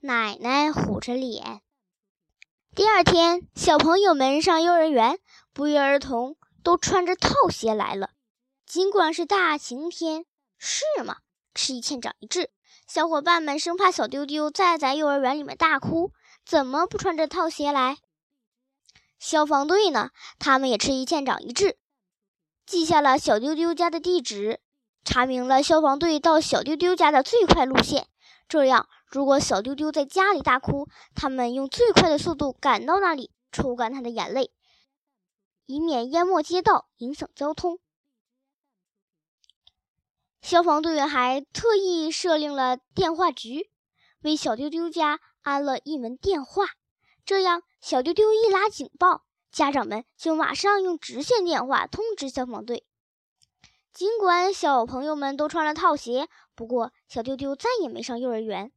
奶奶虎着脸。第二天，小朋友们上幼儿园，不约而同都穿着套鞋来了。尽管是大晴天，是吗？吃一堑长一智，小伙伴们生怕小丢丢再在幼儿园里面大哭，怎么不穿着套鞋来？消防队呢？他们也吃一堑长一智，记下了小丢丢家的地址，查明了消防队到小丢丢家的最快路线。这样，如果小丢丢在家里大哭，他们用最快的速度赶到那里，抽干他的眼泪，以免淹没街道，影响交通。消防队员还特意设立了电话局，为小丢丢家安了一门电话，这样。小丢丢一拉警报，家长们就马上用直线电话通知消防队。尽管小朋友们都穿了套鞋，不过小丢丢再也没上幼儿园。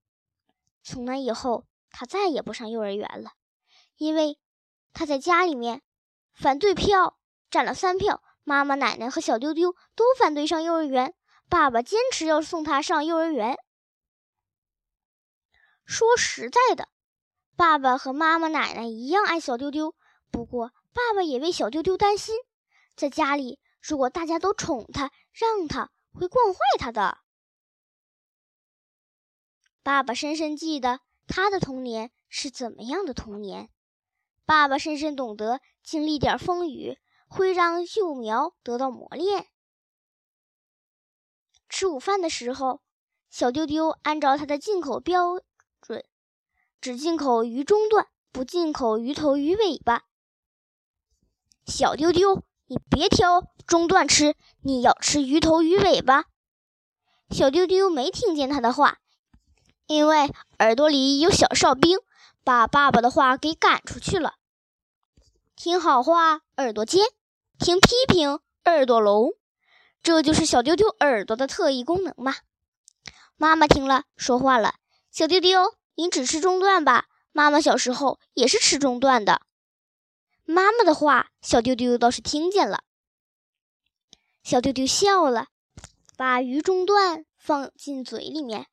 从那以后，他再也不上幼儿园了，因为他在家里面反对票占了三票，妈妈、奶奶和小丢丢都反对上幼儿园，爸爸坚持要送他上幼儿园。说实在的。爸爸和妈妈、奶奶一样爱小丢丢，不过爸爸也为小丢丢担心。在家里，如果大家都宠他、让他，会惯坏他的。爸爸深深记得他的童年是怎么样的童年。爸爸深深懂得，经历点风雨会让幼苗得到磨练。吃午饭的时候，小丢丢按照他的进口标准。只进口鱼中段，不进口鱼头鱼尾巴。小丢丢，你别挑中段吃，你要吃鱼头鱼尾巴。小丢丢没听见他的话，因为耳朵里有小哨兵，把爸爸的话给赶出去了。听好话，耳朵尖；听批评，耳朵聋。这就是小丢丢耳朵的特异功能嘛。妈妈听了，说话了：“小丢丢。”你只吃中段吧，妈妈小时候也是吃中段的。妈妈的话，小丢丢倒是听见了。小丢丢笑了，把鱼中段放进嘴里面。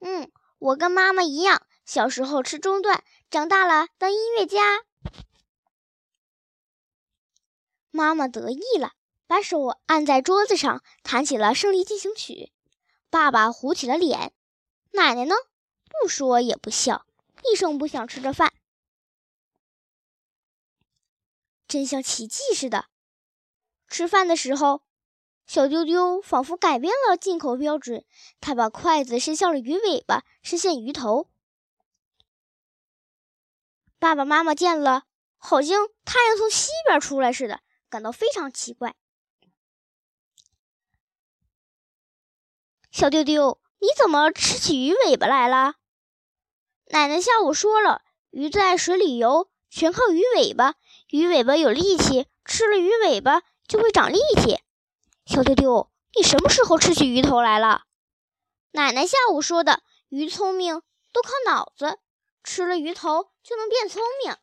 嗯，我跟妈妈一样，小时候吃中段，长大了当音乐家。妈妈得意了，把手按在桌子上，弹起了《胜利进行曲》。爸爸糊起了脸。奶奶呢？不说也不笑，一声不响吃着饭，真像奇迹似的。吃饭的时候，小丢丢仿佛改变了进口标准，他把筷子伸向了鱼尾巴，伸向鱼头。爸爸妈妈见了，好像太阳从西边出来似的，感到非常奇怪。小丢丢，你怎么吃起鱼尾巴来了？奶奶下午说了，鱼在水里游，全靠鱼尾巴。鱼尾巴有力气，吃了鱼尾巴就会长力气。小丢丢，你什么时候吃起鱼头来了？奶奶下午说的，鱼聪明都靠脑子，吃了鱼头就能变聪明。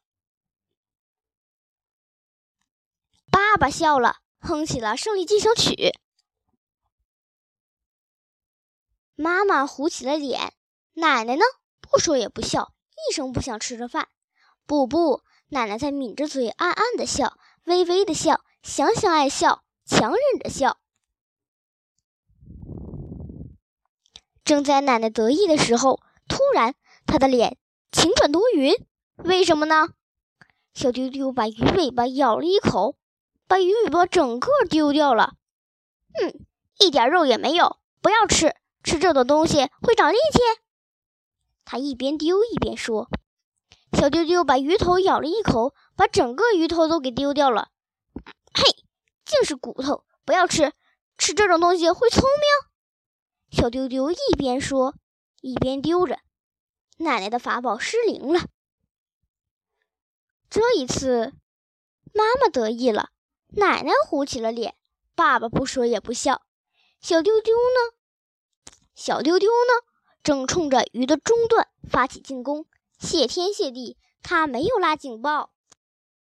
爸爸笑了，哼起了胜利进行曲。妈妈糊起了脸，奶奶呢？不说也不笑，一声不响吃着饭。不不，奶奶在抿着嘴，暗暗的笑，微微的笑，想想爱笑，强忍着笑。正在奶奶得意的时候，突然她的脸晴转多云。为什么呢？小丢丢把鱼尾巴咬了一口，把鱼尾巴整个丢掉了。嗯，一点肉也没有，不要吃，吃这种东西会长力气。他一边丢一边说：“小丢丢把鱼头咬了一口，把整个鱼头都给丢掉了。嘿，净是骨头，不要吃！吃这种东西会聪明。”小丢丢一边说，一边丢着。奶奶的法宝失灵了。这一次，妈妈得意了，奶奶糊起了脸，爸爸不说也不笑。小丢丢呢？小丢丢呢？正冲着鱼的中段发起进攻，谢天谢地，他没有拉警报。